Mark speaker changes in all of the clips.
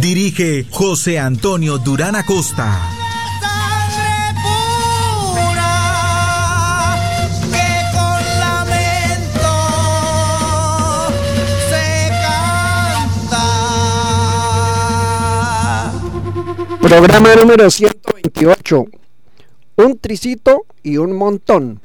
Speaker 1: Dirige José Antonio Durán Acosta.
Speaker 2: Programa número 128. Un tricito y un montón.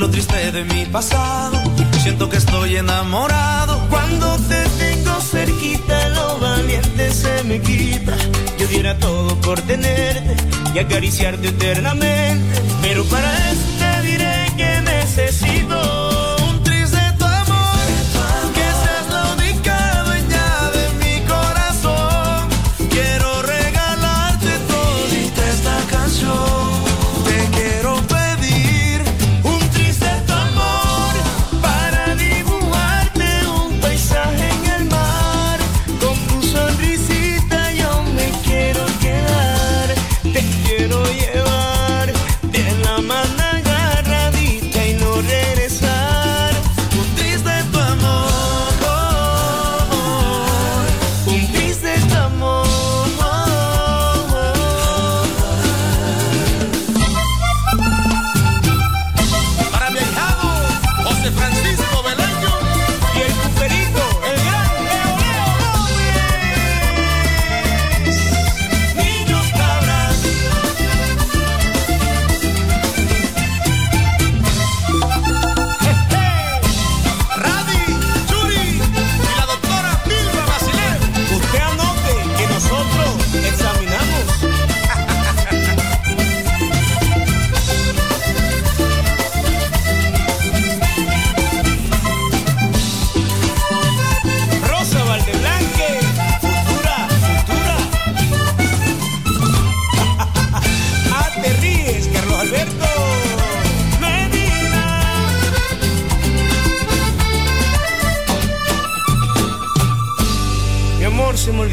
Speaker 3: Lo triste de mi pasado. Siento que estoy enamorado cuando te tengo cerquita, lo valiente se me quita. Yo diera todo por tenerte y acariciarte eternamente, pero para eso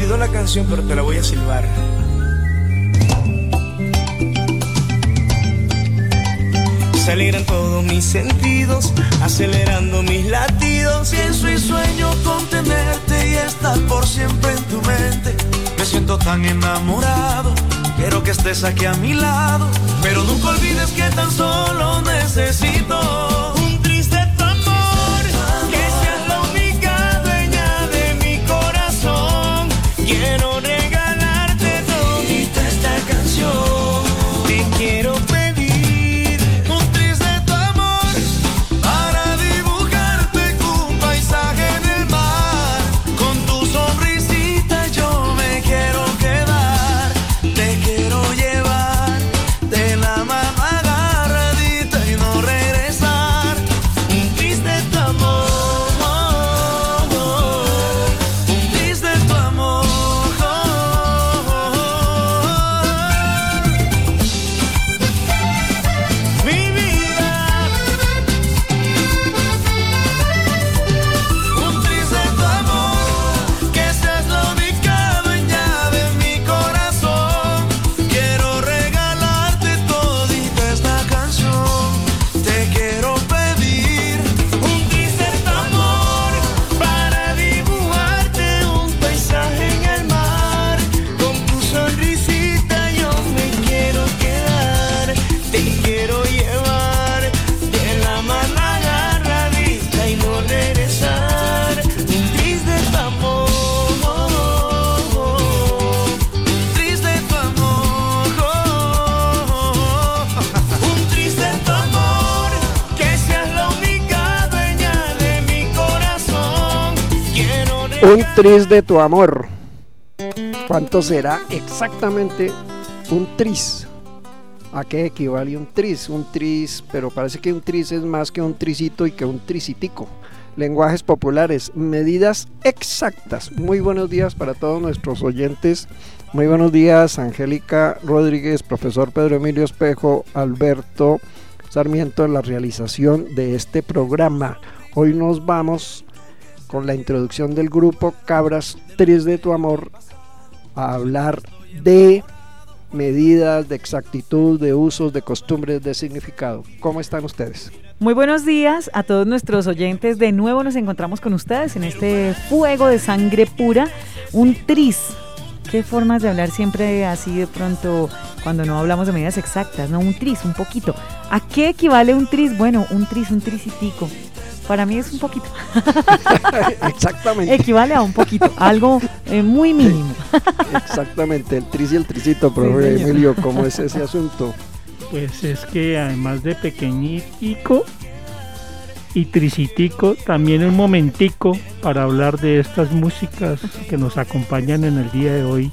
Speaker 4: olvidó la canción, pero te la voy a silbar. Se alegran todos mis sentidos, acelerando mis latidos.
Speaker 3: Pienso y sueño con tenerte y estar por siempre en tu mente. Me siento tan enamorado, quiero que estés aquí a mi lado. Pero nunca olvides que tan solo necesito
Speaker 2: tris de tu amor. ¿Cuánto será exactamente un tris? ¿A qué equivale un tris? Un tris, pero parece que un tris es más que un trisito y que un trisitico. Lenguajes populares, medidas exactas. Muy buenos días para todos nuestros oyentes. Muy buenos días, Angélica Rodríguez, profesor Pedro Emilio Espejo, Alberto Sarmiento en la realización de este programa. Hoy nos vamos con la introducción del grupo Cabras Tris de tu Amor a hablar de medidas, de exactitud, de usos, de costumbres, de significado. ¿Cómo están ustedes?
Speaker 5: Muy buenos días a todos nuestros oyentes. De nuevo nos encontramos con ustedes en este fuego de sangre pura, un tris. Qué formas de hablar siempre así de pronto cuando no hablamos de medidas exactas, ¿no? Un tris, un poquito. ¿A qué equivale un tris? Bueno, un tris, un trisitico. Para mí es un poquito.
Speaker 2: Exactamente.
Speaker 5: Equivale a un poquito, algo eh, muy mínimo.
Speaker 2: Exactamente, el tris y el trisito, profe
Speaker 5: Sí.
Speaker 2: Emilio, ¿cómo es ese asunto?
Speaker 6: Pues es que además de pequeñitico y tricitico, también un momentico para hablar de estas músicas que nos acompañan en el día de hoy.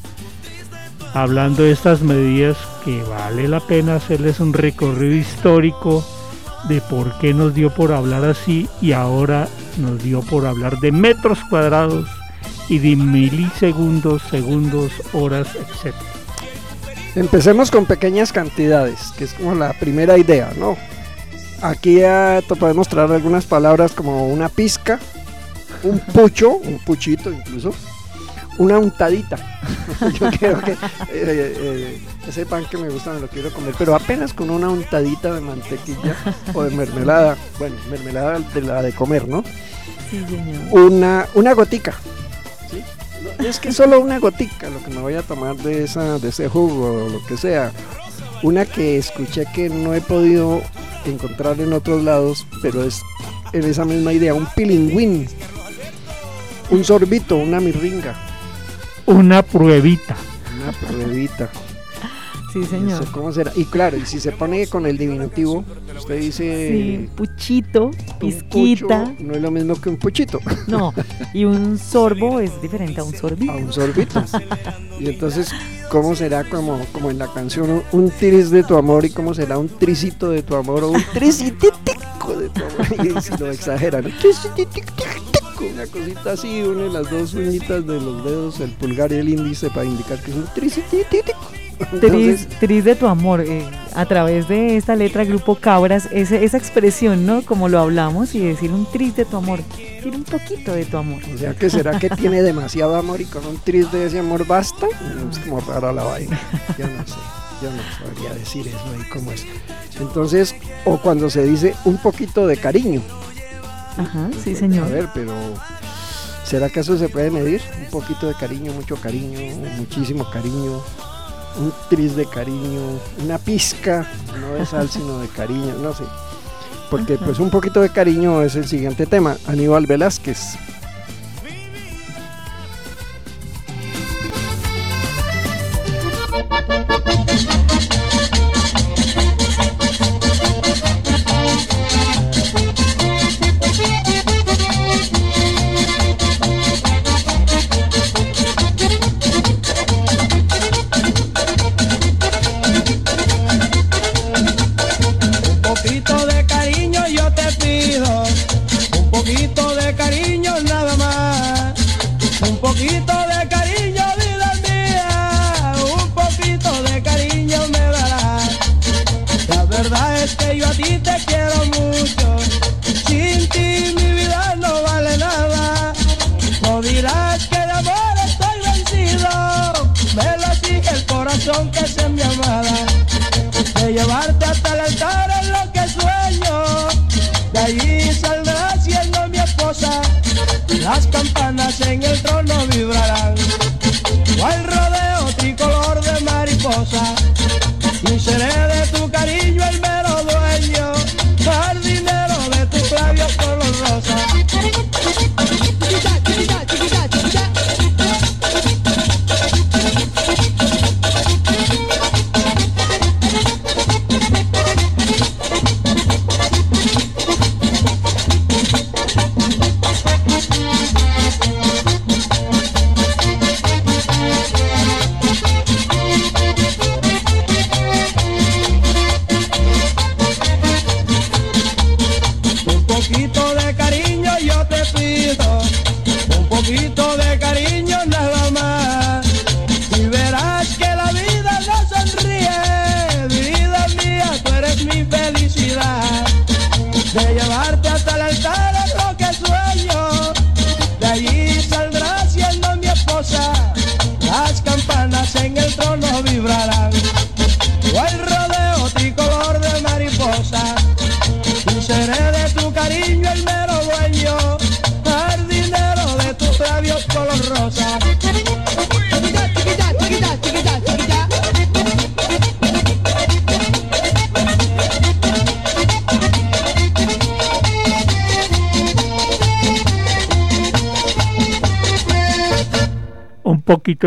Speaker 6: Hablando de estas medidas que vale la pena hacerles un recorrido histórico de por qué nos dio por hablar así y ahora nos dio por hablar de metros cuadrados y de milisegundos, segundos, horas, etc.
Speaker 2: Empecemos con pequeñas cantidades, que es como la primera idea, ¿no? Aquí ya te podemos traer algunas palabras como una pizca, un pucho, un puchito incluso, una untadita. Yo quiero que eh, eh, ese pan que me gusta me lo quiero comer, pero apenas con una untadita de mantequilla o de mermelada, bueno, mermelada de la de comer, ¿no?
Speaker 5: Sí, señor.
Speaker 2: Una, una gotica. Es que solo una gotica lo que me voy a tomar de, esa, de ese jugo o lo que sea. Una que escuché que no he podido encontrar en otros lados, pero es en esa misma idea, un pilingüín, un sorbito, una mirringa,
Speaker 6: Una pruebita.
Speaker 2: una pruebita.
Speaker 5: Sí, señor.
Speaker 2: ¿Cómo será? Y claro, y si se pone con el diminutivo, usted dice
Speaker 5: Sí, puchito, pizquita.
Speaker 2: pucho, no es lo mismo que un puchito.
Speaker 5: No, y un sorbo es diferente a un sorbito.
Speaker 2: a un sorbito. Y entonces, ¿cómo será como, como en la canción un- tris de tu amor y cómo será un tricito de tu amor o un trisititico de tu amor? Y si lo exageran, trisititico, una cosita así, une las dos uñitas de los dedos, el pulgar y el índice para indicar que es un trisititico.
Speaker 5: Tris,
Speaker 2: Entonces,
Speaker 5: tris de tu amor, eh, a través de esta letra Grupo Cabras, esa expresión, ¿no? Como lo hablamos y decir un tris de tu amor, decir un poquito de tu amor.
Speaker 2: o sea, que será que tiene demasiado amor y con un tris de ese amor basta? Es como rara la vaina. Yo no sé. Yo no sabría decir eso ahí cómo es. Entonces, o cuando se dice un poquito de cariño.
Speaker 5: Ajá, sí,
Speaker 2: A
Speaker 5: señor.
Speaker 2: ver, pero ¿será que eso se puede medir? Un poquito de cariño, mucho cariño, muchísimo cariño, un tris de cariño, una pizca, no de sal, sino de cariño, no sé. Porque pues un poquito de cariño es el siguiente tema. Aníbal Velázquez.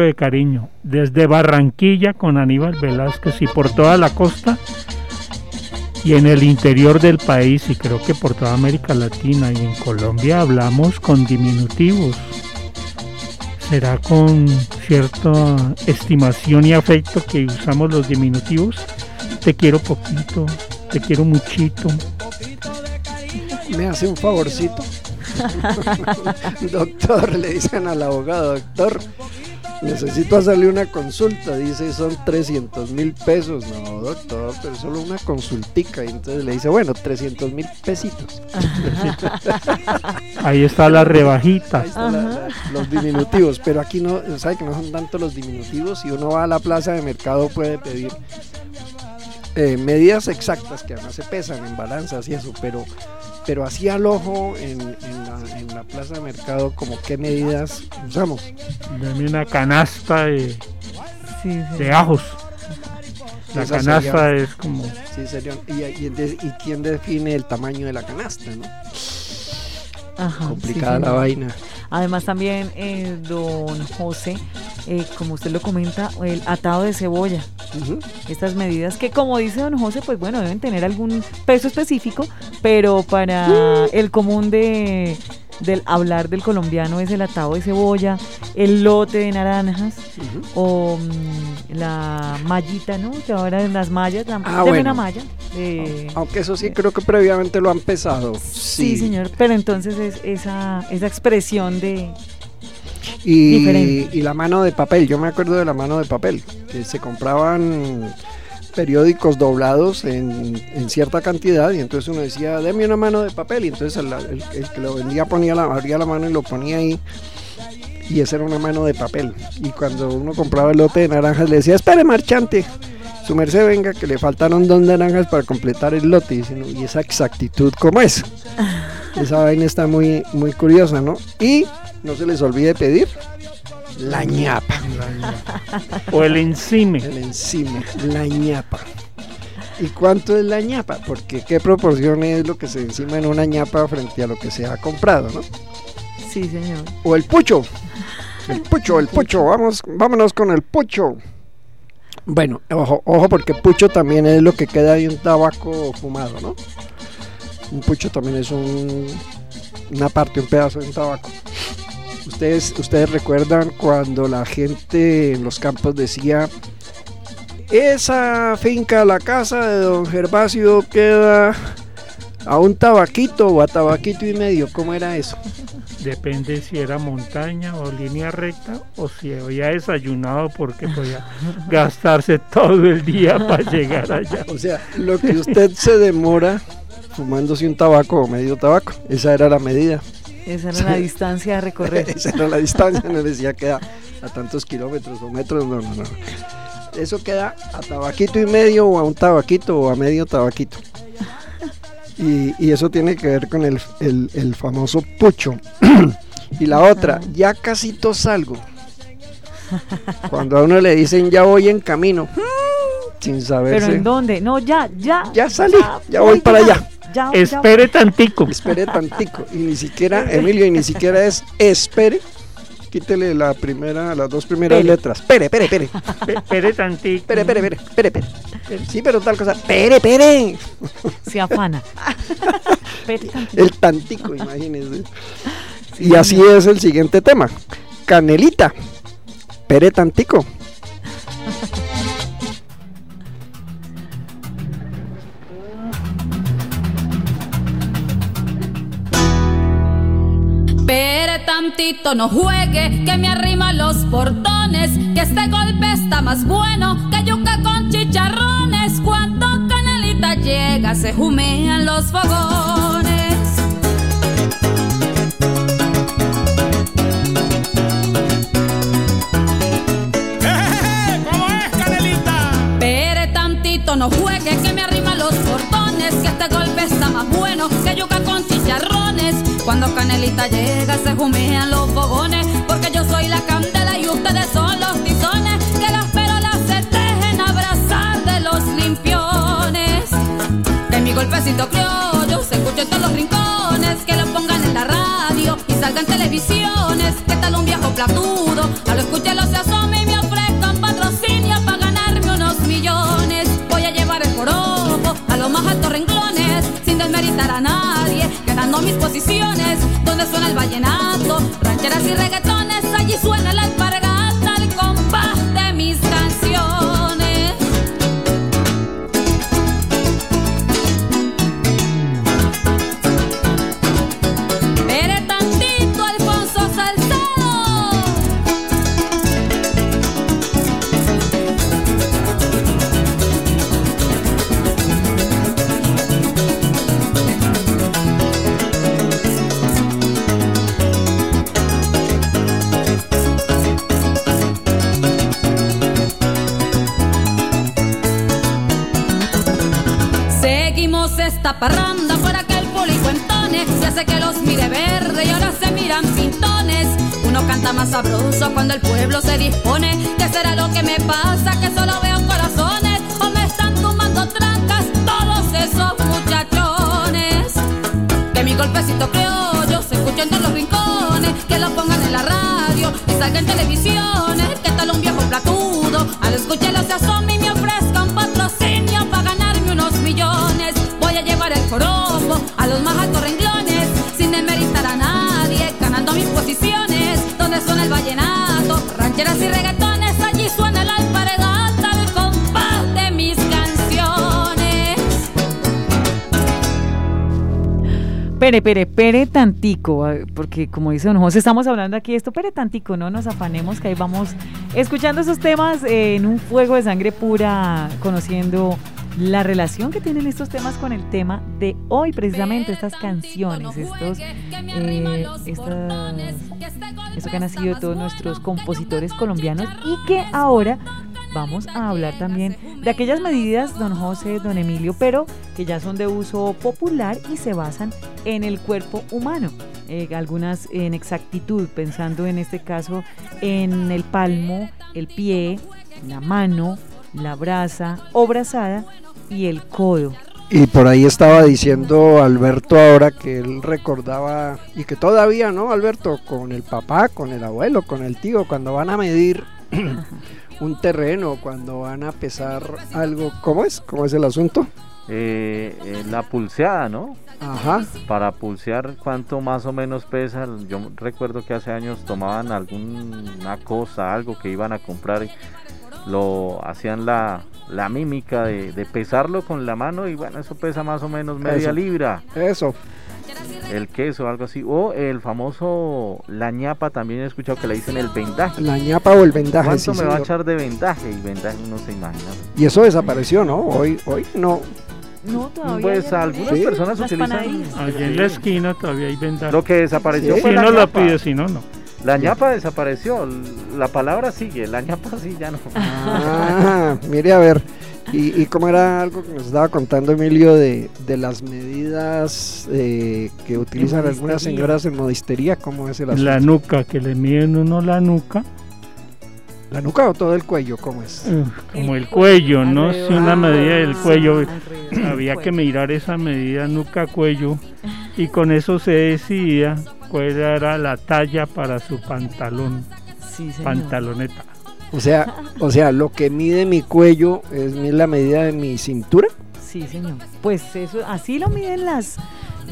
Speaker 7: De cariño.
Speaker 6: Desde Barranquilla con Aníbal Velázquez y por toda la costa y en el interior del país y creo que por toda América Latina y en Colombia hablamos con diminutivos. ¿Será con cierta estimación y afecto que usamos los diminutivos? Te quiero poquito, te quiero muchito.
Speaker 2: ¿Me hace un favorcito? doctor, le dicen al abogado, doctor, necesito hacerle una consulta. Dice, son 300 mil pesos. No, doctor, pero es solo una consultica. Y entonces le dice, bueno, 300 mil pesitos.
Speaker 6: Ahí está la rebajita.
Speaker 2: Ahí está la- la- los diminutivos, pero aquí no, sabe que no son tanto los diminutivos. Si uno va a la plaza de mercado puede pedir eh, medidas exactas que además se pesan en balanzas y eso, pero, pero así al ojo en, en la, en la plaza de mercado, como qué medidas usamos.
Speaker 6: Dame una canasta de,
Speaker 5: Sí, sí.
Speaker 6: de ajos. La
Speaker 2: Esa
Speaker 6: canasta
Speaker 2: sería-
Speaker 6: es como
Speaker 2: Sí, sería- y, y quién define el tamaño de la canasta, ¿no?
Speaker 5: Ajá,
Speaker 2: Complicada
Speaker 5: sí,
Speaker 2: la vaina.
Speaker 5: Además también, eh, don José, eh, como usted lo comenta, el atado de cebolla.
Speaker 2: Ujú.
Speaker 5: Estas medidas que, como dice don José, pues bueno, deben tener algún peso específico, pero para el común de del hablar del colombiano es el atado de cebolla, el lote de naranjas o mm, la mallita, ¿no? Que ahora en las mallas, la,
Speaker 2: Ah,
Speaker 5: deme
Speaker 2: bueno.
Speaker 5: una malla. de-
Speaker 2: Aunque eso sí creo que previamente lo han pesado.
Speaker 5: sí, señor, pero entonces es esa, esa expresión de...
Speaker 2: Y,
Speaker 5: Diferente.
Speaker 2: y la mano de papel, yo me acuerdo de la mano de papel, que se compraban periódicos doblados en, en cierta cantidad y entonces uno decía, deme una mano de papel y entonces el, el- el que lo vendía ponía la, abría la mano y lo ponía ahí y esa era una mano de papel y cuando uno compraba el lote de naranjas le decía, espere marchante, su merced venga que le faltaron dos naranjas para completar el lote y, dice, "No, y esa exactitud como es. Esa vaina está muy, muy curiosa, ¿no? Y no se les olvide pedir la ñapa.
Speaker 6: o el encime.
Speaker 2: El encime, la ñapa. ¿Y cuánto es la ñapa? Porque qué proporción es lo que se encima en una ñapa frente a lo que se ha comprado, ¿no?
Speaker 5: Sí, señor.
Speaker 2: O el pucho. El pucho, el pucho. Vamos, vámonos con el pucho. Bueno, ojo, ojo, porque pucho también es lo que queda de un tabaco fumado, ¿no? Un pucho también es un, una parte, un pedazo de un tabaco. Ustedes, ustedes recuerdan cuando la gente en los campos decía, esa finca, la casa de don Gervasio queda a un tabaquito o a tabaquito y medio, ¿cómo era eso?
Speaker 6: Depende si era montaña o línea recta o si había desayunado porque podía gastarse todo el día para llegar allá.
Speaker 2: O sea, lo que usted se demora fumándose un tabaco o medio tabaco, esa era la medida.
Speaker 5: Esa era la distancia a recorrer.
Speaker 2: esa era la distancia, no decía que a, tantos kilómetros o metros, no, no, no. Eso queda a tabaquito y medio o a un tabaquito o a medio tabaquito. Y, y eso tiene que ver con el, el- el famoso pucho. y la otra, ya casito salgo. Cuando a uno le dicen ya voy en camino, sin saberse.
Speaker 5: ¿Pero en dónde? No, ya, ya.
Speaker 2: Ya salí, ya voy para allá.
Speaker 5: Ya,
Speaker 6: Espere tantico.
Speaker 2: Espere tantico. Y ni siquiera, Emilio, y ni siquiera es espere. Quítele la primera, las dos primeras
Speaker 6: Pere.
Speaker 2: letras. Pere, pere, pere.
Speaker 6: Espere tantico.
Speaker 2: Pere, pere, pere, pere, pere. Sí, pero tal cosa. Pere, pere.
Speaker 5: Se afana. Espere tantito.
Speaker 2: El tantico, imagínense. Y así es el siguiente tema. Canelita. Pere tantico.
Speaker 8: Tantito no juegue, que me arrima los portones, que este golpe está más bueno que yuca con chicharrones. Cuando Canelita llega, se humean los fogones.
Speaker 9: ¿Cómo es, Canelita?
Speaker 8: Pere tantito no juegue, que me arrima los portones, que este golpe está más bueno que yuca con chicharrones. Cuando Canelita llega se humean los fogones, porque yo soy la candela y ustedes son los tizones, que las perolas se dejen abrazar de los limpiones. Que mi golpecito criollo se escuche en todos los rincones, que lo pongan en la radio y salgan televisiones, que tal un viejo platudo, a lo escucharlo se donde suena el vallenato, rancheras y reggaetones, allí suena la alpargata, esta parranda por aquel público entone Se hace que los mire verde y ahora se miran pintones Uno canta más sabroso cuando el pueblo se dispone ¿Qué será lo que me pasa? Que solo veo corazones O me están tumbando trancas todos esos muchachones Que mi golpecito criollo se escuche en todos los rincones Que lo pongan en la radio y salga en televisiones Que tal un viejo platudo Al escucharlo se asome y me ofrezca a el los más altos renglones Sin demeritar a nadie Ganando mis posiciones Donde suena el vallenato Rancheras y reggaetones Allí suena la alpargata Al compás de mis canciones.
Speaker 5: Pere, pere, pere tantico, ah, porque como dice don José, estamos hablando aquí de esto, pere tantico, no nos afanemos que ahí vamos escuchando esos temas eh, en un fuego de sangre pura, conociendo la relación que tienen estos temas con el tema de hoy, precisamente estas canciones, estos, eh, estas, eso que han nacido de todos nuestros compositores colombianos y que ahora vamos a hablar también de aquellas medidas, don José, don Emilio, pero que ya son de uso popular y se basan en el cuerpo humano. Eh, algunas en exactitud, pensando en este caso en el palmo, el pie, la mano, la brasa o brazada y el codo.
Speaker 2: Y por ahí estaba diciendo Alberto ahora que él recordaba, y que todavía, ¿no, Alberto? Con el papá, con el abuelo, con el tío, cuando van a medir un terreno, cuando van a pesar algo, ¿cómo es? ¿Cómo es el asunto?
Speaker 10: Eh, eh, la pulseada, ¿no?
Speaker 2: Ajá.
Speaker 10: Para pulsear cuánto más o menos pesa. Yo recuerdo que hace años tomaban alguna cosa, algo que iban a comprar, y lo hacían la, la mímica de, de pesarlo con la mano y bueno, eso pesa más o menos media
Speaker 2: Eso.
Speaker 10: libra.
Speaker 2: Eso.
Speaker 10: El queso, algo así. O el famoso, la ñapa, también he escuchado que le dicen el vendaje.
Speaker 2: La ñapa o el vendaje,
Speaker 10: ¿Cuánto
Speaker 2: sí,
Speaker 10: me va a echar de vendaje? Y vendaje no se imagina.
Speaker 2: Y eso desapareció, ¿no? Hoy, hoy no.
Speaker 5: No, todavía.
Speaker 10: Pues algunas
Speaker 2: Sí.
Speaker 10: personas
Speaker 5: Las
Speaker 10: utilizan.
Speaker 6: Allí en la esquina todavía hay vendaje.
Speaker 10: Lo que desapareció
Speaker 6: Si
Speaker 10: fue la
Speaker 6: no la
Speaker 10: ñapa.
Speaker 6: pide, si no, no.
Speaker 10: La ñapa desapareció, la palabra sigue, la ñapa sí ya no.
Speaker 2: Ah, mire a ver. Y, y cómo era algo que nos estaba contando Emilio de, de las medidas eh, que utilizan algunas señoras en modistería, ¿cómo es el asunto?
Speaker 6: La nuca, que le miden uno la nuca,
Speaker 2: ¿La nuca o todo el cuello? ¿Cómo es?
Speaker 6: eh, como el cuello, ¿no? Si una medida del
Speaker 5: Ah,
Speaker 6: cuello, había que mirar esa medida nuca-cuello y con eso se decía cuál era la talla para su pantalón,
Speaker 5: Sí, señor.
Speaker 6: pantaloneta.
Speaker 2: O sea, o sea, lo que mide mi cuello es mi- la medida de mi cintura.
Speaker 5: Sí, señor. Pues eso, así lo miden las,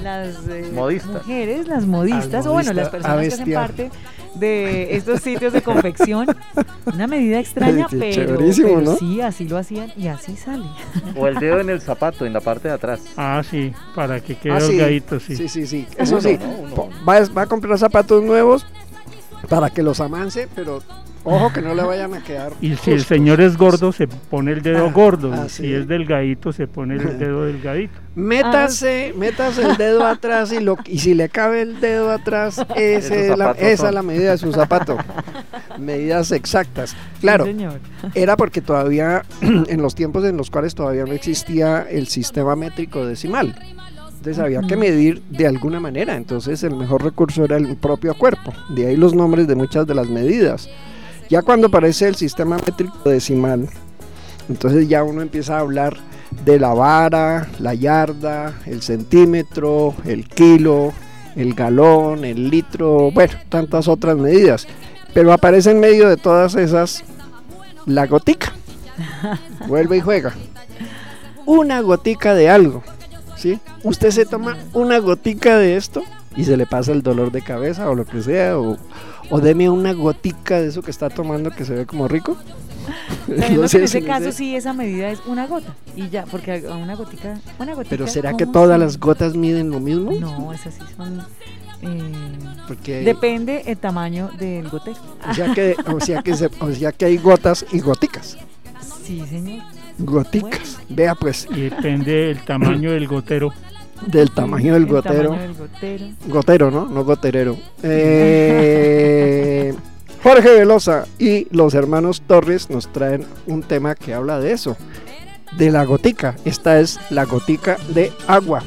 Speaker 5: las eh,
Speaker 10: Modistas.
Speaker 5: mujeres, las modistas, o bueno, las personas que hacen parte de estos sitios de confección. Una medida extraña,
Speaker 2: Qué
Speaker 5: pero, pero
Speaker 2: ¿no?
Speaker 5: sí, así lo hacían y así sale.
Speaker 10: O el dedo en el zapato, en la parte de atrás.
Speaker 6: Ah, sí, para que quede
Speaker 2: Ah, sí.
Speaker 6: holgadito, sí.
Speaker 2: Sí, sí, sí. Eso sí.
Speaker 10: no,
Speaker 2: Va, va a comprar zapatos nuevos, para que los amance, pero ojo que no le vayan a quedar.
Speaker 6: Y si el señor es gordo, se pone el dedo
Speaker 2: Ah,
Speaker 6: gordo.
Speaker 2: ah, sí.
Speaker 6: si es delgadito, se pone el dedo delgadito.
Speaker 2: Métase, métase el dedo atrás y, lo, y si le cabe el dedo atrás, ese es la- esa es la medida de su zapato. Medidas exactas. Claro,
Speaker 5: señor.
Speaker 2: era porque todavía, en los tiempos en los cuales todavía no existía el sistema métrico decimal. Entonces había que medir de alguna manera. Entonces el mejor recurso era el propio cuerpo. De ahí los nombres de muchas de las medidas. Ya cuando aparece el sistema métrico decimal, entonces ya uno empieza a hablar de la vara, la yarda, el centímetro, el kilo, el galón, el litro, bueno, tantas otras medidas. Pero aparece en medio de todas esas la gotica. Vuelve y juega. Una gotica de algo. ¿sí? Usted se toma una gotica de esto y se le pasa el dolor de cabeza o lo que sea. O, o deme una gotica de eso que está tomando que se ve como rico.
Speaker 5: Sabiendo
Speaker 2: No
Speaker 5: que
Speaker 2: sé
Speaker 5: en ese caso sí esa medida es una gota y ya, porque a una gotica, una gotica.
Speaker 2: Pero ¿será
Speaker 5: ¿cómo
Speaker 2: que todas las gotas miden lo mismo?
Speaker 5: No, esas sí son. eh, Depende el tamaño del gotero.
Speaker 2: o sea que, o sea que, se- o sea que hay gotas y goticas.
Speaker 5: Sí, señor.
Speaker 2: Goticas. Vea pues,
Speaker 6: Y depende del tamaño del gotero.
Speaker 2: Del tamaño del
Speaker 5: El
Speaker 2: gotero.
Speaker 5: tamaño del gotero.
Speaker 2: Gotero, ¿no? No goterero. Eh, Jorge Velosa y los hermanos Torres nos traen un tema que habla de eso, de la gotica. Esta es la gotica de agua.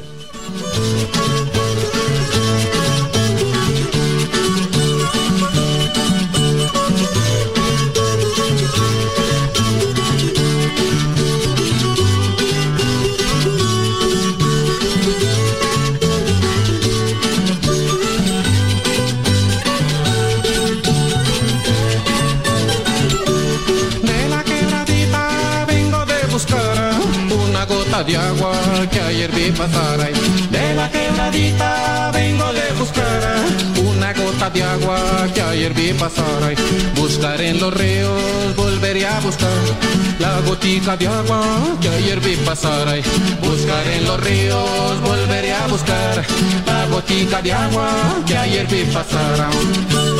Speaker 11: Que ayer vi pasar ahí. De la quebradita vengo de buscar una gota de agua que ayer vi pasar ahí. Buscar en los ríos, volveré a buscar la gotica de agua que ayer vi pasar ahí. Buscar en los ríos, volveré a buscar la gotica de agua que ayer vi pasar ahí.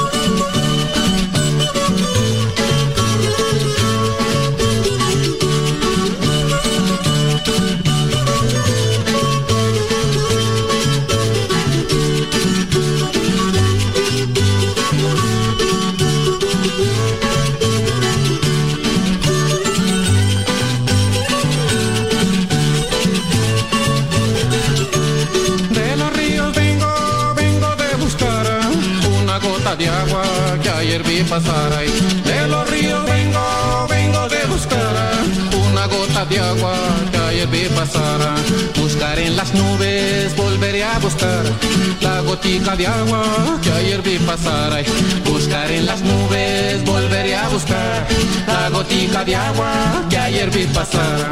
Speaker 11: Buscar la gotica de agua que ayer vi pasar. Buscar en las nubes, volveré a buscar la gotica de agua que ayer vi pasar.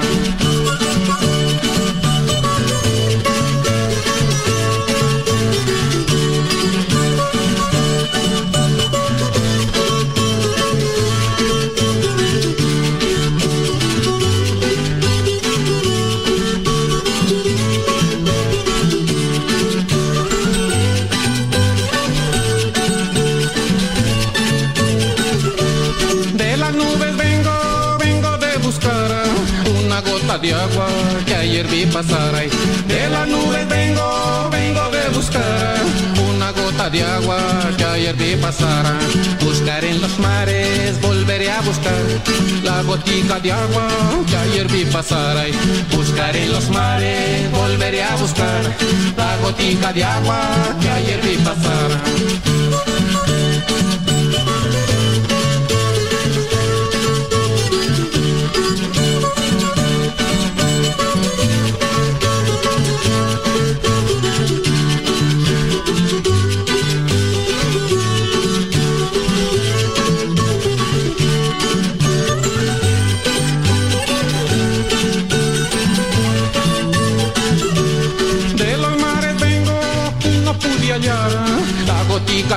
Speaker 11: Vi pasar. De las nubes vengo, vengo de buscar una gota de agua que ayer vi pasar. Buscar en los mares, volveré a buscar la gotica de agua que ayer vi pasar. Buscar en los mares, volveré a buscar la gotica de agua que ayer vi pasar.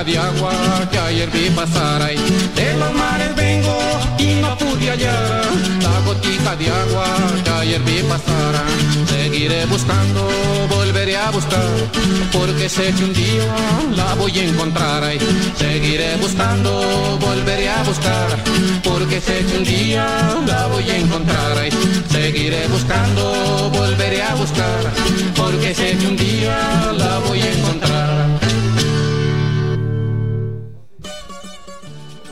Speaker 11: De agua que ayer vi pasar ahí. De los mares vengo y no pude hallar la gotica de agua que ayer vi pasar. Seguiré buscando, volveré a buscar, porque sé que un día la voy a encontrar. Ay, seguiré buscando, volveré a buscar, porque sé que un día la voy a encontrar. Ay, seguiré buscando, volveré a buscar, porque sé que un día la voy a encontrar.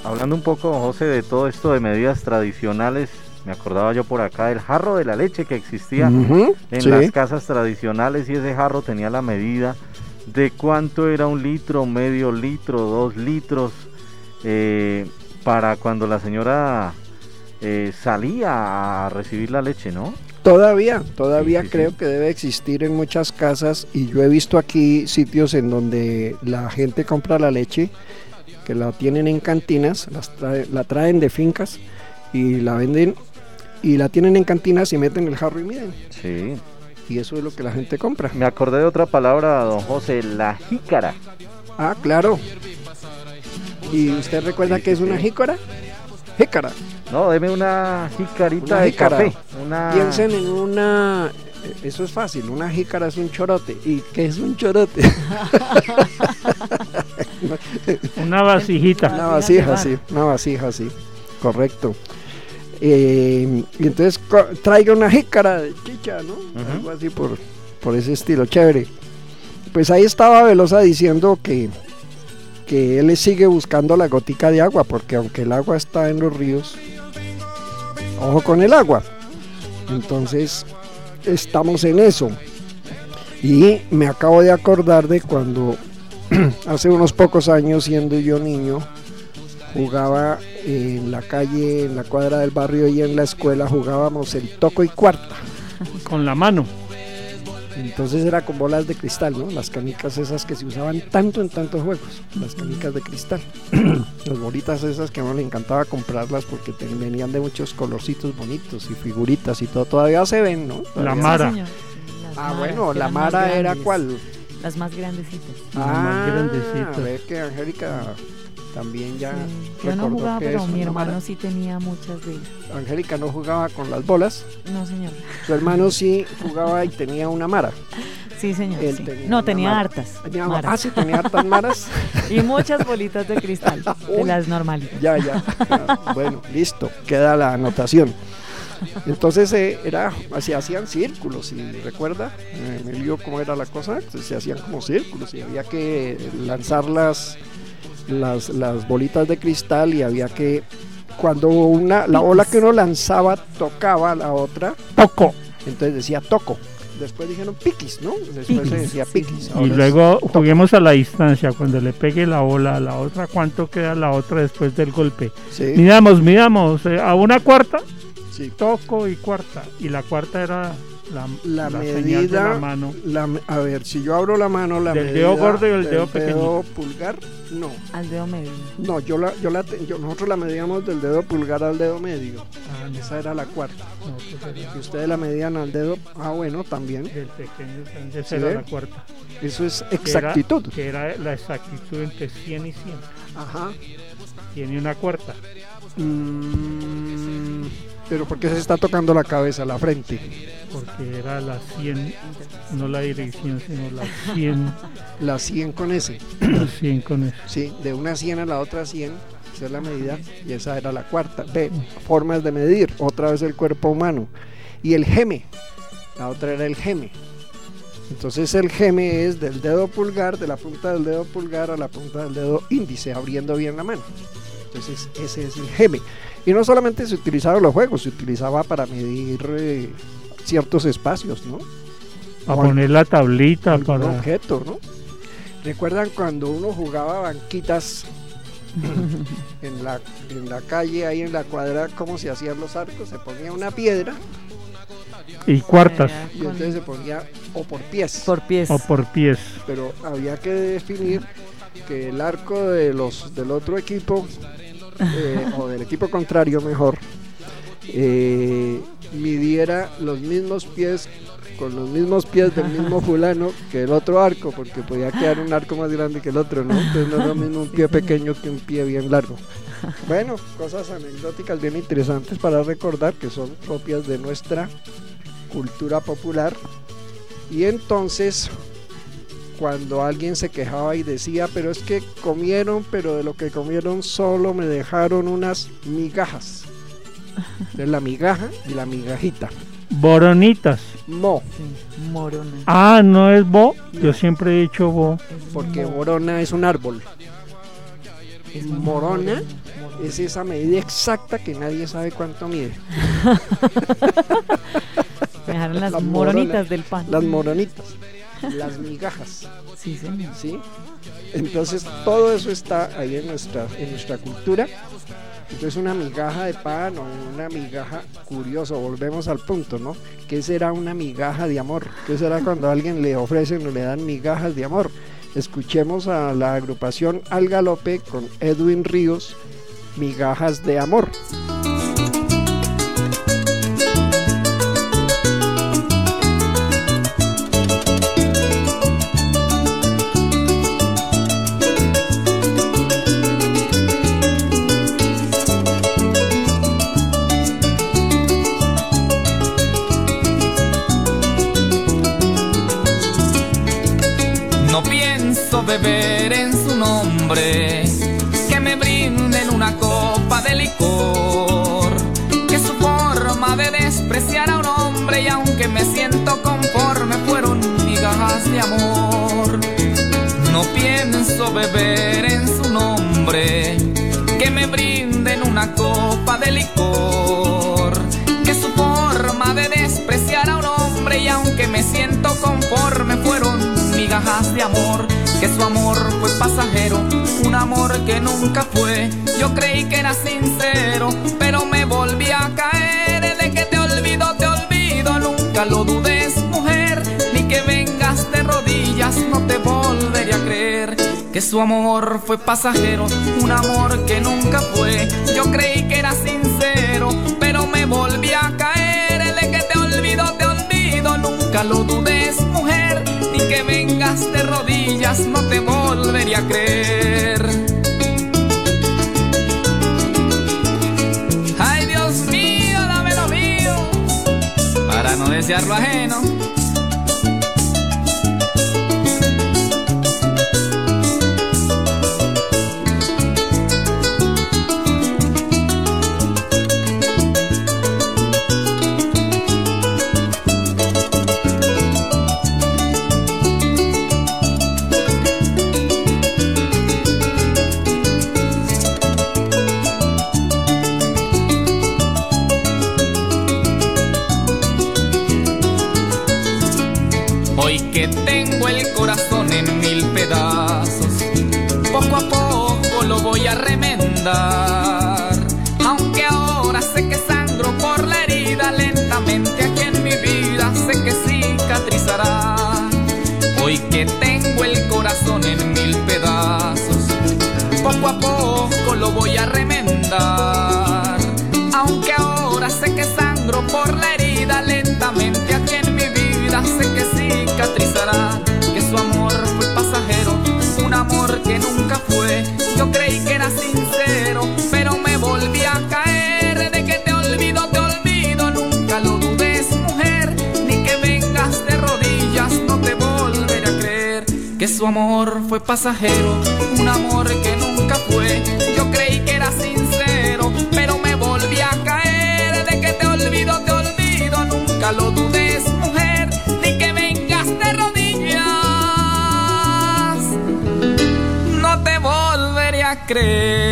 Speaker 10: Hablando un poco, José, de todo esto de medidas tradicionales, me acordaba yo por acá del jarro de la leche que existía en
Speaker 2: sí.
Speaker 10: las casas tradicionales y ese jarro tenía la medida de cuánto era un litro, medio litro, dos litros, eh, para cuando la señora eh, salía a recibir la leche, ¿no?
Speaker 2: Todavía, todavía
Speaker 10: Sí, sí,
Speaker 2: creo
Speaker 10: sí.
Speaker 2: que debe existir en muchas casas y yo he visto aquí sitios en donde la gente compra la leche, que la tienen en cantinas, las trae- la traen de fincas y la venden y la tienen en cantinas y meten el jarro y miden.
Speaker 10: Sí.
Speaker 2: Y eso es lo que la gente compra.
Speaker 10: Me acordé de otra palabra, don José, la jícara.
Speaker 2: Ah, claro. ¿Y usted recuerda
Speaker 10: Sí,
Speaker 2: qué es
Speaker 10: sí,
Speaker 2: una jícara? Jícara.
Speaker 10: No, deme una jicarita
Speaker 2: Una
Speaker 10: de
Speaker 2: jícara.
Speaker 10: café. Una...
Speaker 2: Piensen en una... eh, Eso es fácil, una jícara es un chorote. ¿Y qué es un chorote?
Speaker 6: Una vasijita.
Speaker 2: Una vasija, sí, una vasija, sí, correcto. Eh, y entonces traiga una jícara de chicha, ¿no? Algo así por, por ese estilo, chévere. Pues ahí estaba Velosa diciendo que, que él sigue buscando la gotica de agua, porque aunque el agua está en los ríos, ojo con el agua. Entonces, estamos en eso. Y me acabo de acordar de cuando hace unos pocos años, siendo yo niño, jugaba en la calle, en la cuadra del barrio y en la escuela jugábamos el toco y cuarta.
Speaker 6: Con la mano.
Speaker 2: Entonces era con bolas de cristal, ¿no? Las canicas esas que se usaban tanto en tantos juegos, las canicas de cristal. Las bolitas esas que a uno le encantaba comprarlas porque te- venían de muchos colorcitos bonitos y figuritas y todo. Todavía se ven, ¿no? Todavía-
Speaker 6: La Mara.
Speaker 5: Sí,
Speaker 2: Ah, bueno, la Mara era cuál?
Speaker 5: Las más grandecitas.
Speaker 6: Las más
Speaker 2: Ah,
Speaker 6: grandecitas.
Speaker 2: ve que Angélica también ya
Speaker 5: Sí, Yo no jugaba,
Speaker 2: que
Speaker 5: pero mi hermano sí tenía muchas de
Speaker 2: Angélica no jugaba con las bolas,
Speaker 5: No, señor.
Speaker 2: su hermano sí jugaba y tenía una Mara.
Speaker 5: Sí, señor.
Speaker 2: Él
Speaker 5: sí.
Speaker 2: tenía
Speaker 5: No, tenía
Speaker 2: mara.
Speaker 5: hartas.
Speaker 2: Tenía- ah, sí, tenía hartas maras.
Speaker 5: y muchas bolitas de cristal. de las normales.
Speaker 2: Ya, ya. Bueno, listo, queda la anotación. Entonces eh, era, se hacían círculos, si recuerda, eh, me lío cómo era la cosa, se hacían como círculos y había que lanzar las, las, bolitas de cristal y había que, cuando una, la bola que uno lanzaba tocaba a la otra,
Speaker 6: Toco.
Speaker 2: entonces decía toco. Después dijeron piquis, ¿no? Después
Speaker 5: Piquis,
Speaker 2: se decía piquis.
Speaker 5: sí.
Speaker 6: Y
Speaker 2: es
Speaker 6: luego juguemos a la distancia. Cuando le pegue la bola a la otra, ¿cuánto queda la otra después del golpe?
Speaker 2: Sí,
Speaker 6: Midamos, midamos. eh, a una cuarta,
Speaker 2: sí.
Speaker 6: toco y cuarta. Y la cuarta era la,
Speaker 2: La,
Speaker 6: la señal de
Speaker 2: medida,
Speaker 6: la mano.
Speaker 2: la a ver, si yo abro la mano, la
Speaker 6: Del
Speaker 2: medida
Speaker 6: dedo gordo y el dedo pequeño.
Speaker 2: pulgar, no,
Speaker 5: Al dedo medio.
Speaker 2: no, yo la, yo la, yo- nosotros la medíamos del dedo pulgar al dedo medio,
Speaker 6: Ah, no,
Speaker 2: esa era la cuarta,
Speaker 6: no, pues
Speaker 2: y ustedes la medían al dedo, ah bueno, también,
Speaker 6: del pequeño, entonces
Speaker 2: ¿Sí
Speaker 6: era
Speaker 2: ve?
Speaker 6: la cuarta.
Speaker 2: eso es
Speaker 6: Que era-
Speaker 2: exactitud,
Speaker 6: Que era, la exactitud entre 100 y 100.
Speaker 2: ajá,
Speaker 6: Tiene una cuarta.
Speaker 2: Mm, pero ¿por qué se está tocando la cabeza, la frente?
Speaker 6: Porque era la 100, no la dirección, sino la 100,
Speaker 2: La 100 con ese,
Speaker 6: la 100 con eso.
Speaker 2: sí, de una 100 a la otra 100, esa es la medida, y esa era la cuarta, ve, formas de medir, otra vez el cuerpo humano, y el geme, la otra era el geme. Entonces el geme es del dedo pulgar, de la punta del dedo pulgar a la punta del dedo índice, abriendo bien la mano. Entonces ese es el geme. Y no solamente se utilizaba en los juegos, se utilizaba para medir eh, ciertos espacios, ¿no?
Speaker 6: A
Speaker 2: O
Speaker 6: poner la tablita
Speaker 2: algún
Speaker 6: para...
Speaker 2: objeto, ¿no? ¿Recuerdan cuando uno jugaba banquitas en la, en la calle, ahí en la cuadra, cómo se hacían los arcos? Se ponía una piedra
Speaker 6: Y cuartas,
Speaker 5: Era
Speaker 2: y entonces se ponía o por pies.
Speaker 5: por pies.
Speaker 6: o por pies.
Speaker 2: pero había que definir que el arco de los del otro equipo eh, o del equipo contrario mejor eh, midiera los mismos pies con los mismos pies del mismo fulano que el otro arco porque podía quedar un arco más grande que el otro no entonces no es lo mismo un pie pequeño que un pie bien largo. Bueno, cosas anecdóticas bien interesantes para recordar que son propias de nuestra cultura popular. Y entonces, cuando alguien se quejaba y decía, pero es que comieron, pero de lo que comieron solo me dejaron unas migajas. De la migaja y la migajita.
Speaker 6: Boronitas.
Speaker 2: Mo,
Speaker 5: Morona.
Speaker 6: Ah, no es bo. Yo siempre he dicho bo.
Speaker 2: porque borona es un árbol. Morona es esa medida exacta que nadie sabe cuánto mide.
Speaker 5: Me dejaron las
Speaker 2: La
Speaker 5: moronitas
Speaker 2: morona.
Speaker 5: del pan.
Speaker 2: Las moronitas, las migajas.
Speaker 5: Sí, señor.
Speaker 2: ¿sí? Entonces todo eso está ahí en nuestra, en nuestra cultura. Entonces una migaja de pan o una migaja curioso, volvemos al punto, ¿no? ¿Qué será una migaja de amor? ¿Qué será cuando a alguien le ofrecen o le dan migajas de amor? Escuchemos a la agrupación Al Galope con Edwin Ríos, Migajas de Amor.
Speaker 12: Amor, que su amor fue pasajero, un amor que nunca fue. Yo creí que era sincero, pero me volví a caer de que te olvido, te olvido, nunca lo dudes, mujer, ni que vengas de rodillas, no te volveré a creer. Que su amor fue pasajero, un amor que nunca fue. Yo creí que era sincero, pero me volví a caer de que te olvido, te olvido, nunca lo dudes, no te volveré a creer. Ay Dios mío, dame lo mío, para no desear lo ajeno. Amor fue pasajero, un amor que nunca fue. Yo creí que era sincero, pero me volví a caer de que te olvido, te olvido. Nunca lo dudes, mujer, ni que vengas de rodillas. No te volveré a creer.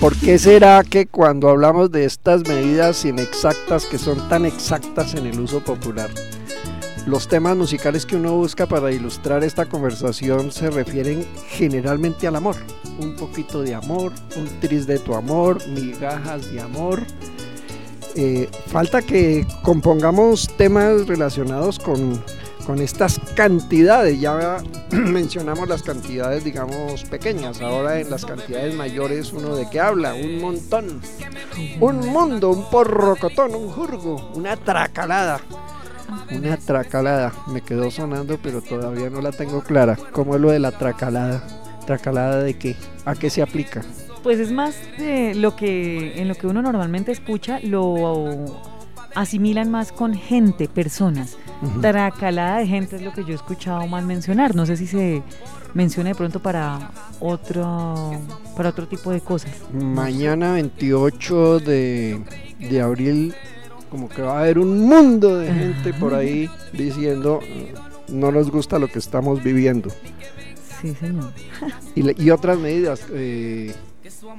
Speaker 2: ¿Por qué será que cuando hablamos de estas medidas inexactas que son tan exactas en el uso popular, los temas musicales que uno busca para ilustrar esta conversación se refieren generalmente al amor? Un poquito de amor, un tris de tu amor, migajas de amor. Eh, falta que compongamos temas relacionados con, con estas cantidades. Ya mencionamos las cantidades, digamos, pequeñas. Ahora en las cantidades mayores, uno de qué habla? Un montón. Un mundo, un porrocotón, un jurgo, una tracalada. Una tracalada. Me quedó sonando, pero todavía no la tengo clara. ¿Cómo es lo de la tracalada? ¿Tracalada de qué? ¿A qué se aplica?
Speaker 5: Pues es más de lo que en lo que uno normalmente escucha, lo asimilan más con gente, personas. Tracalada de gente es lo que yo he escuchado más mencionar. No sé si se menciona de pronto para otro, para otro tipo de cosas.
Speaker 2: Mañana 28 de, de abril, como que va a haber un mundo de gente por ahí diciendo "Eh, no nos gusta lo que estamos viviendo.
Speaker 5: Sí, señor.
Speaker 2: Y otras medidas, eh,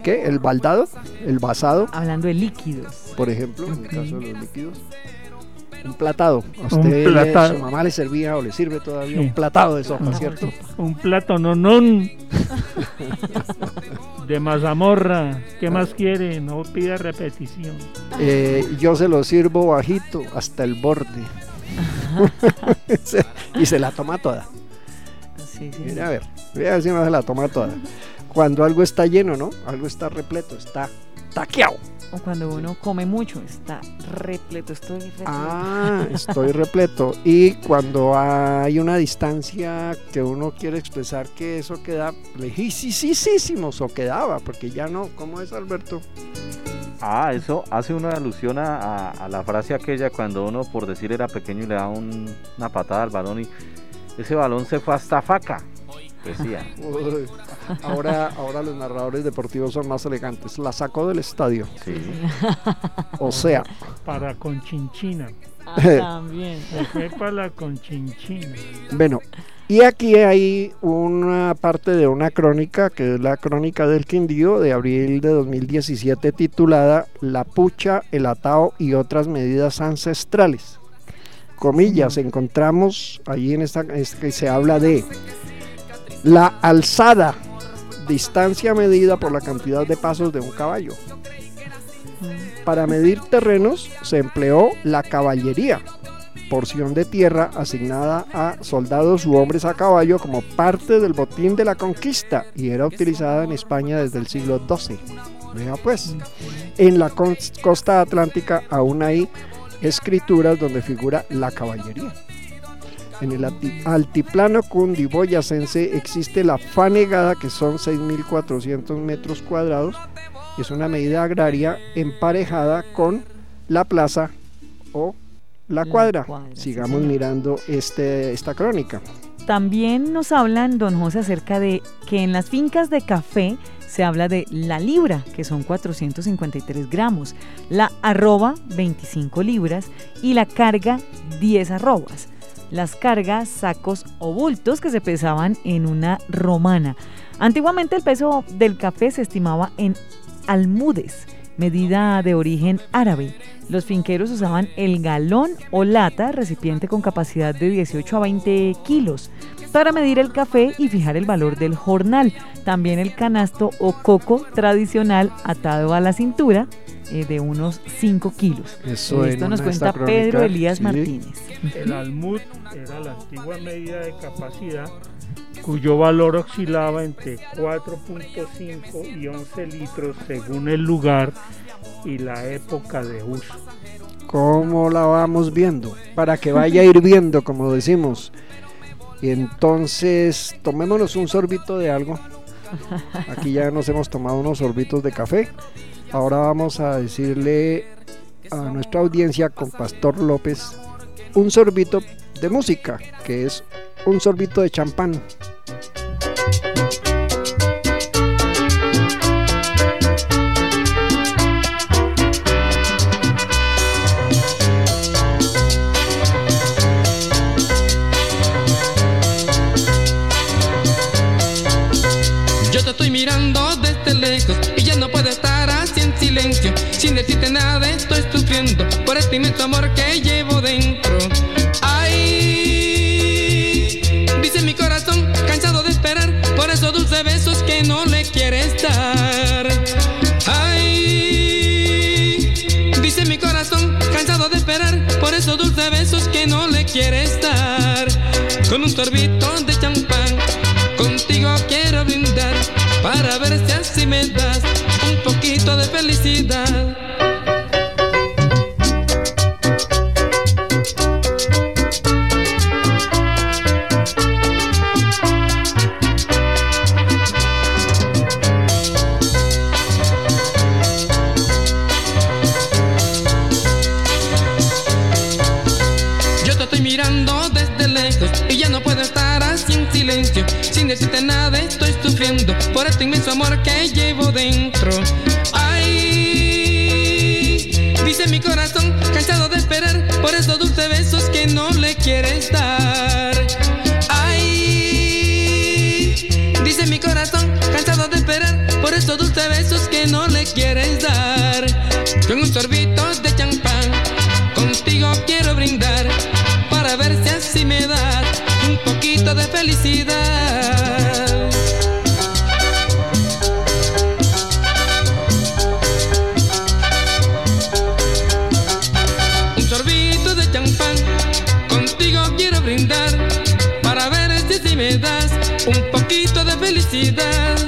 Speaker 2: ¿qué? ¿El baldado? ¿El basado?
Speaker 5: Hablando de líquidos.
Speaker 2: Por ejemplo, en el caso de los líquidos. Un platado. A
Speaker 6: Un
Speaker 2: usted, le-
Speaker 6: platado.
Speaker 2: su mamá le servía o le sirve todavía
Speaker 6: Sí.
Speaker 2: un platado de sopa, ¿cierto?
Speaker 6: Un plato no, no. De mazamorra. ¿Qué más quiere? No pida repetición.
Speaker 2: Eh, yo se lo sirvo bajito hasta el borde. Y se la toma toda.
Speaker 5: Sí, sí.
Speaker 2: Mira, a ver, mira a ver si no se la toma toda. Cuando algo está lleno, ¿no? Algo está repleto, está taqueado.
Speaker 5: O cuando uno come mucho, está repleto, estoy repleto.
Speaker 2: Ah, estoy repleto. Y cuando hay una distancia que uno quiere expresar que eso queda lejísimos o quedaba, porque ya no. ¿Cómo es, Alberto?
Speaker 10: Ah, eso hace una alusión a, a- a la frase aquella cuando uno, por decir, era pequeño y le da un- una patada al balón y ese balón se fue hasta faca. Decía.
Speaker 2: Ahora, ahora los narradores deportivos son más elegantes. La sacó del estadio.
Speaker 10: Sí.
Speaker 2: O sea,
Speaker 6: Para Conchinchina.
Speaker 5: Ah, también.
Speaker 6: Se fue para la Conchinchina.
Speaker 2: Bueno, y aquí hay una parte de una crónica, que es la crónica del Quindío de abril de 2017, titulada La pucha, el atao y otras medidas ancestrales. Comillas, encontramos ahí en esta, es que se habla de la alzada, distancia medida por la cantidad de pasos de un caballo. Para medir terrenos se empleó la caballería, porción de tierra asignada a soldados u hombres a caballo como parte del botín de la conquista y era utilizada en España desde el siglo XII. Vea pues, en la cos- costa atlántica aún hay escrituras donde figura la caballería. En el altiplano cundiboyacense existe la fanegada que son 6.400 metros cuadrados. Es una medida agraria emparejada con la plaza o la
Speaker 5: La
Speaker 2: cuadra. Sigamos mirando este, esta crónica.
Speaker 5: También nos hablan, don José, acerca de que en las fincas de café se habla de la libra, que son 453 gramos, la arroba 25 libras y la carga 10 arrobas. Las cargas, sacos o bultos que se pesaban en una romana. Antiguamente el peso del café se estimaba en almudes, medida de origen árabe. Los finqueros usaban el galón o lata, recipiente con capacidad de 18 a 20 kilos, para medir el café y fijar el valor del jornal. También el canasto o coco tradicional atado a la cintura eh, de unos 5 kilos.
Speaker 2: Eso
Speaker 5: Esto nos cuenta
Speaker 2: crónica,
Speaker 5: Pedro Elías
Speaker 2: sí.
Speaker 5: Martínez.
Speaker 6: El almud era la antigua medida de capacidad cuyo valor oscilaba entre 4.5 y 11 litros según el lugar y la época de uso.
Speaker 2: ¿Cómo la vamos viendo? Para que vaya hirviendo, como decimos. Y entonces, tomémonos un sorbito de algo. Aquí ya nos hemos tomado unos sorbitos de café. Ahora vamos a decirle a nuestra audiencia con Pastor López un sorbito de música, que es un sorbito de champán.
Speaker 12: Silencio. Sin decirte nada estoy sufriendo por este inmenso amor que llevo dentro. Ay, dice mi corazón cansado de esperar por esos dulces besos que no le quieres dar. Ay, dice mi corazón cansado de esperar por esos dulces besos que no le quieres dar. Con un sorbito de champán Contigo quiero brindar para de
Speaker 13: quieres dar. Ay, dice mi corazón, cansado de esperar por esos dulces besos que no le quieres un poquito de felicidad.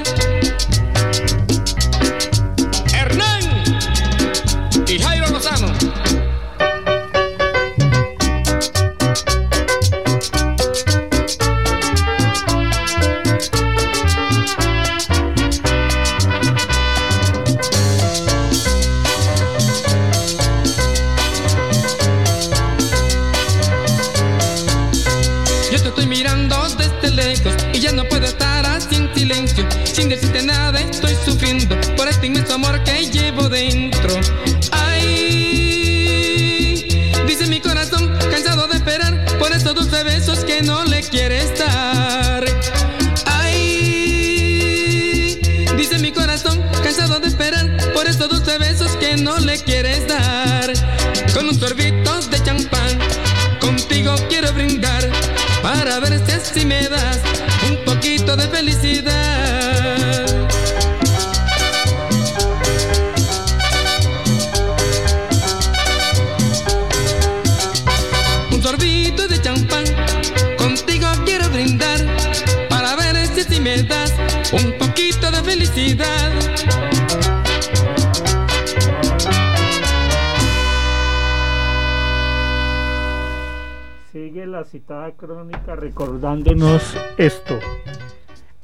Speaker 6: Recordándonos esto.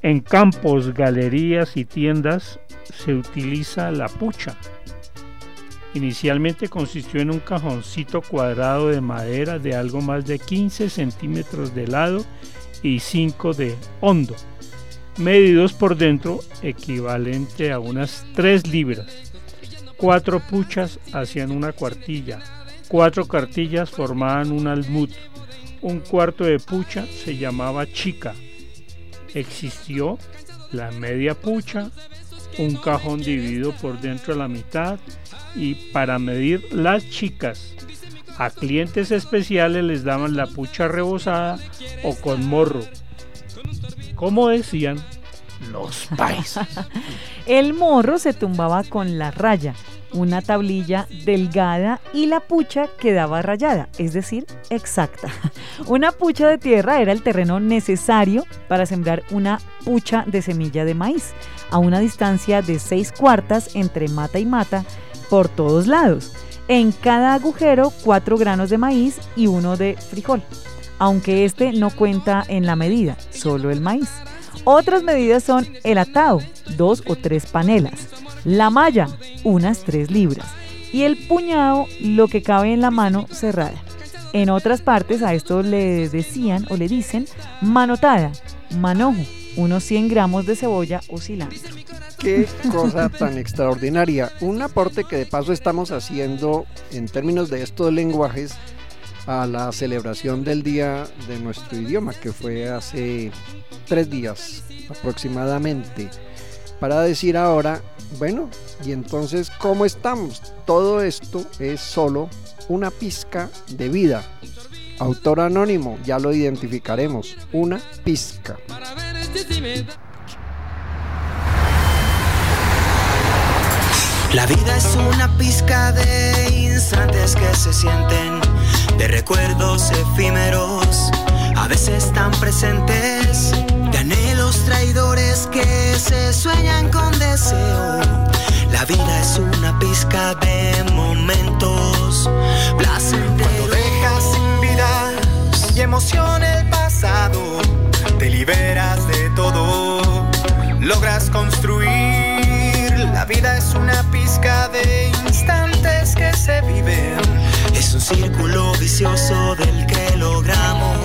Speaker 6: En campos, galerías y tiendas se utiliza la pucha. Inicialmente consistió en un cajoncito cuadrado de madera de algo más de 15 centímetros de lado y 5 de hondo, medidos por dentro equivalente a unas 3 libras. Cuatro puchas hacían una cuartilla, cuatro cartillas formaban un almud, un cuarto de pucha se llamaba chica. Existió la media pucha, un cajón dividido por dentro a la mitad y para medir las chicas. A clientes especiales les daban la pucha rebosada o con morro. Como decían los paisas.
Speaker 5: El morro se tumbaba con la raya, una tablilla delgada y la pucha quedaba rayada, es decir, exacta. Una pucha de tierra era el terreno necesario para sembrar una pucha de semilla de maíz, a una distancia de 6 cuartas entre mata y mata por todos lados. En cada agujero, 4 granos de maíz y uno de frijol, aunque este no cuenta en la medida, solo el maíz. Otras medidas son el atado, dos o tres panelas, la malla, unas tres libras, y el puñado, lo que cabe en la mano cerrada. En otras partes a esto le decían o le dicen manotada, manojo, unos 100 gramos de cebolla o cilantro.
Speaker 2: Qué cosa tan extraordinaria. Un aporte que de paso estamos haciendo en términos de estos lenguajes a la celebración del Día de nuestro idioma, que fue hace tres días aproximadamente, para decir ahora, bueno, y entonces, ¿cómo estamos? Todo esto es solo una pizca de vida. Autor anónimo, ya lo identificaremos, una pizca.
Speaker 3: La vida es una pizca de instantes que se sienten, de recuerdos efímeros, a veces tan presentes, de anhelos traidores que se sueñan con deseo. La vida es una pizca de momentos placenteros. Cuando dejas sin vida y emoción el pasado, te liberas de todo, logras construir. La vida es una pizca de instantes que se viven. Un círculo vicioso del que logramos.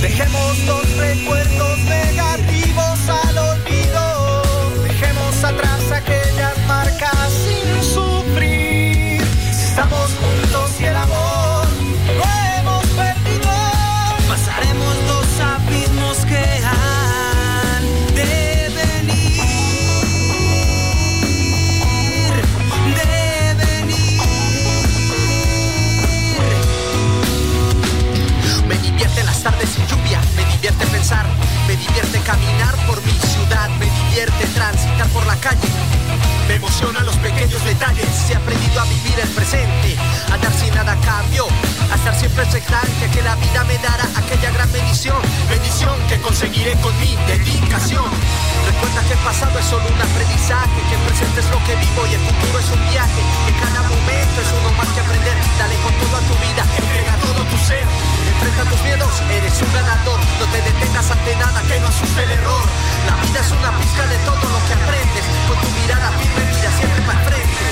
Speaker 14: Dejemos los recuerdos negativos al olvido. Dejemos atrás aquellas me divierte caminar por mi ciudad, me divierte transitar por la calle. Me emocionan los pequeños detalles, he aprendido a vivir el presente, a dar sin nada cambio, a estar siempre expectante que la vida me dará aquella gran bendición, bendición que conseguiré con mi dedicación. Recuerda que el pasado es solo un aprendizaje, que el presente es lo que vivo y el futuro es un viaje, que cada eres un ganador. No te detengas ante nada que no asuste el error. La vida es una pizca de todo lo que aprendes. Con tu mirada firme, mira siempre para frente.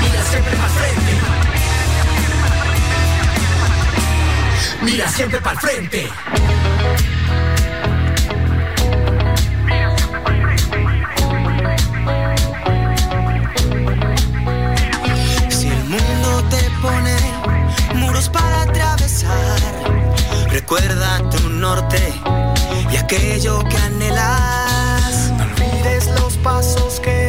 Speaker 14: Mira siempre para frente. Mira siempre para frente. Si el mundo te pone para atravesar, recuerda tu norte y aquello que anhelas. No olvides los pasos que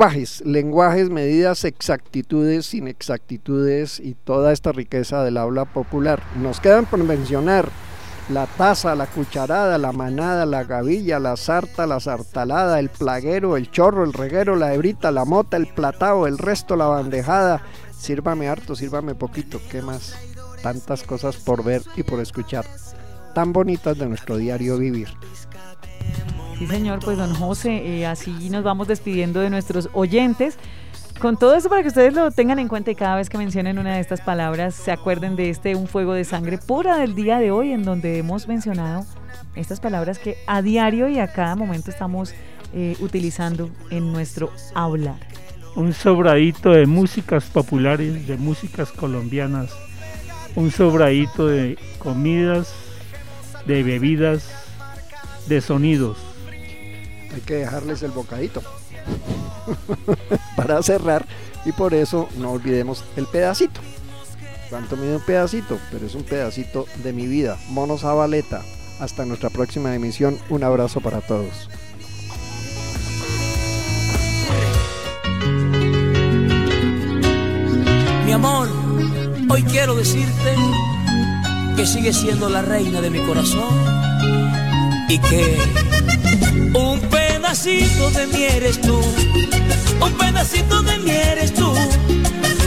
Speaker 2: Lenguajes, medidas, exactitudes, inexactitudes y toda esta riqueza del habla popular. Nos quedan por mencionar la taza, la cucharada, la manada, la gavilla, la sarta, la sartalada, el plaguero, el chorro, el reguero, la hebrita, la mota, el platao, el resto, la bandejada. Sírvame harto, sírvame poquito, ¿qué más? Tantas cosas por ver y por escuchar, tan bonitas de nuestro diario vivir.
Speaker 5: Sí, señor, pues don José, eh, así nos vamos despidiendo de nuestros oyentes. Con todo eso para que ustedes lo tengan en cuenta y cada vez que mencionen una de estas palabras se acuerden de este Un Fuego de Sangre pura del día de hoy en donde hemos mencionado estas palabras que a diario y a cada momento estamos eh, utilizando en nuestro hablar.
Speaker 6: Un sobradito de músicas populares, de músicas colombianas, un sobradito de comidas, de bebidas, de sonidos.
Speaker 2: Hay que dejarles el bocadito para cerrar y por eso no olvidemos el pedacito. ¿Cuánto mide un pedacito? Pero es un pedacito de mi vida. Mono Zabaleta. Hasta nuestra próxima emisión. Un abrazo para todos.
Speaker 15: Mi amor, hoy quiero decirte que sigues siendo la reina de mi corazón y que un pedacito de mí eres tú, un pedacito de mí eres tú.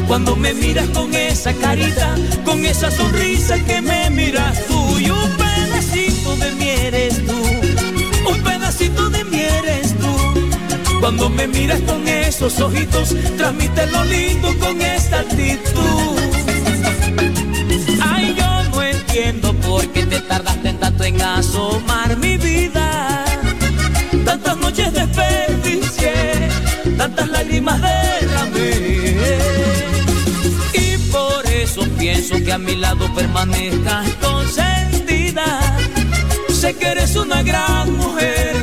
Speaker 15: Cuando me miras con esa carita, con esa sonrisa que me miras tú, y un pedacito de mí eres tú, un pedacito de mí eres tú. Cuando me miras con esos ojitos, transmite lo lindo con esta actitud. Ay, yo no entiendo por qué te tardaste tanto en asomar mi vida. Tantas noches desperdicié lágrimas derramé. Y por eso pienso que a mi lado permanezcas consentida. Sé que eres una gran mujer,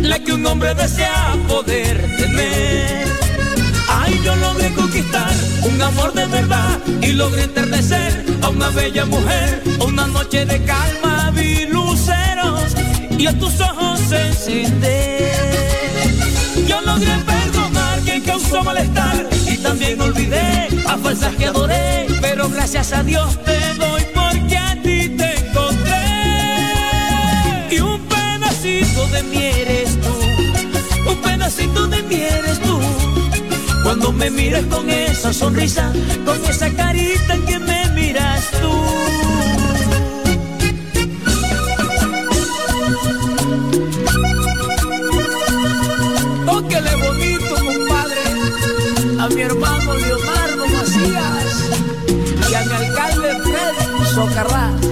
Speaker 15: la que un hombre desea poder tener. Ay, yo logré conquistar un amor de verdad y logré enternecer a una bella mujer. Una noche de calma vi luceros y a tus ojos encender. Yo logré perdonar quien causó malestar y también olvidé a falsas que adoré. Pero gracias a Dios te doy porque a ti te encontré. Y un pedacito de mí eres tú, un pedacito de mí eres tú. Cuando me miras con esa sonrisa, con esa carita en que me miras tú. A mi hermano Leonardo Macías y a mi alcalde Fred Socarrás.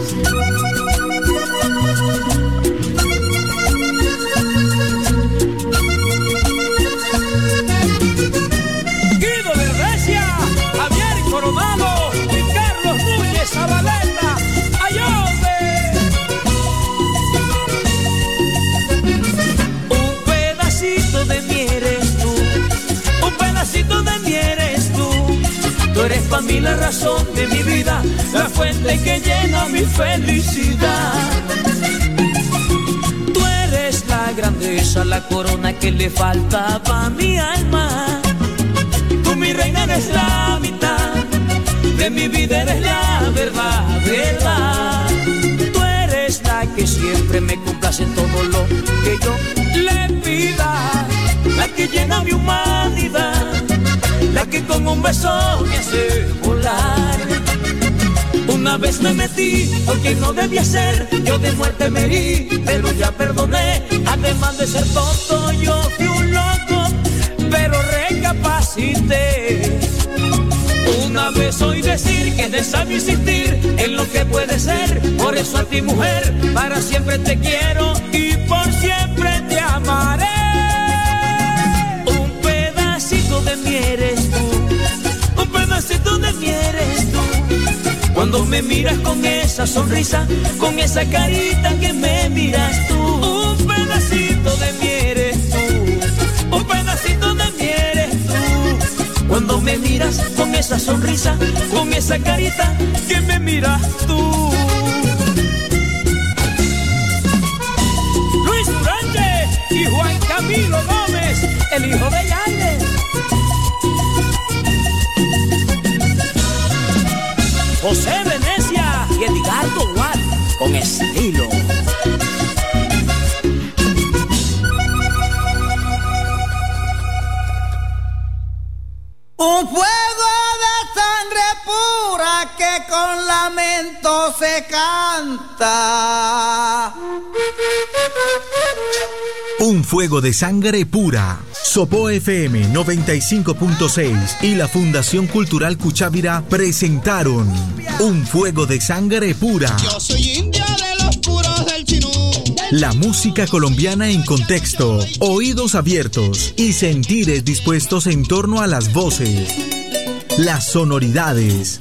Speaker 15: Para mí la razón de mi vida, la fuente que llena mi felicidad. Tú eres la grandeza, la corona que le faltaba a mi alma. Tú mi reina eres la mitad, de mi vida eres la verdad, verdad. Tú eres la que siempre me complace en todo lo que yo le pida, la que llena mi humanidad, la que con un beso me hace volar. Una vez me metí porque no debía ser, yo de muerte me herí, pero ya perdoné. Además de ser tonto, yo fui un loco, pero recapacité. Una vez oí decir que de sabio insistir en lo que puede ser, por eso a ti mujer, para siempre te quiero y por siempre te amaré. De mí eres tú, un pedacito de mí eres tú. Cuando me miras con esa sonrisa, con esa carita que me miras tú, un pedacito de mí eres tú, un pedacito de mí eres tú. Cuando me miras con esa sonrisa, con esa carita que me miras tú. Luis Durante y Juan Camilo Gómez, el hijo de Yaire. José Venecia y Edgardo Watt con estilo.
Speaker 16: Un fuego de sangre pura que con lamento se canta.
Speaker 1: Un fuego de sangre pura. Sopo FM 95.6 y la Fundación Cultural Cuchávira presentaron Un fuego de sangre pura.
Speaker 17: Yo soy india de los puros del chinú.
Speaker 1: La música colombiana en contexto, oídos abiertos y sentires dispuestos en torno a las voces, las sonoridades,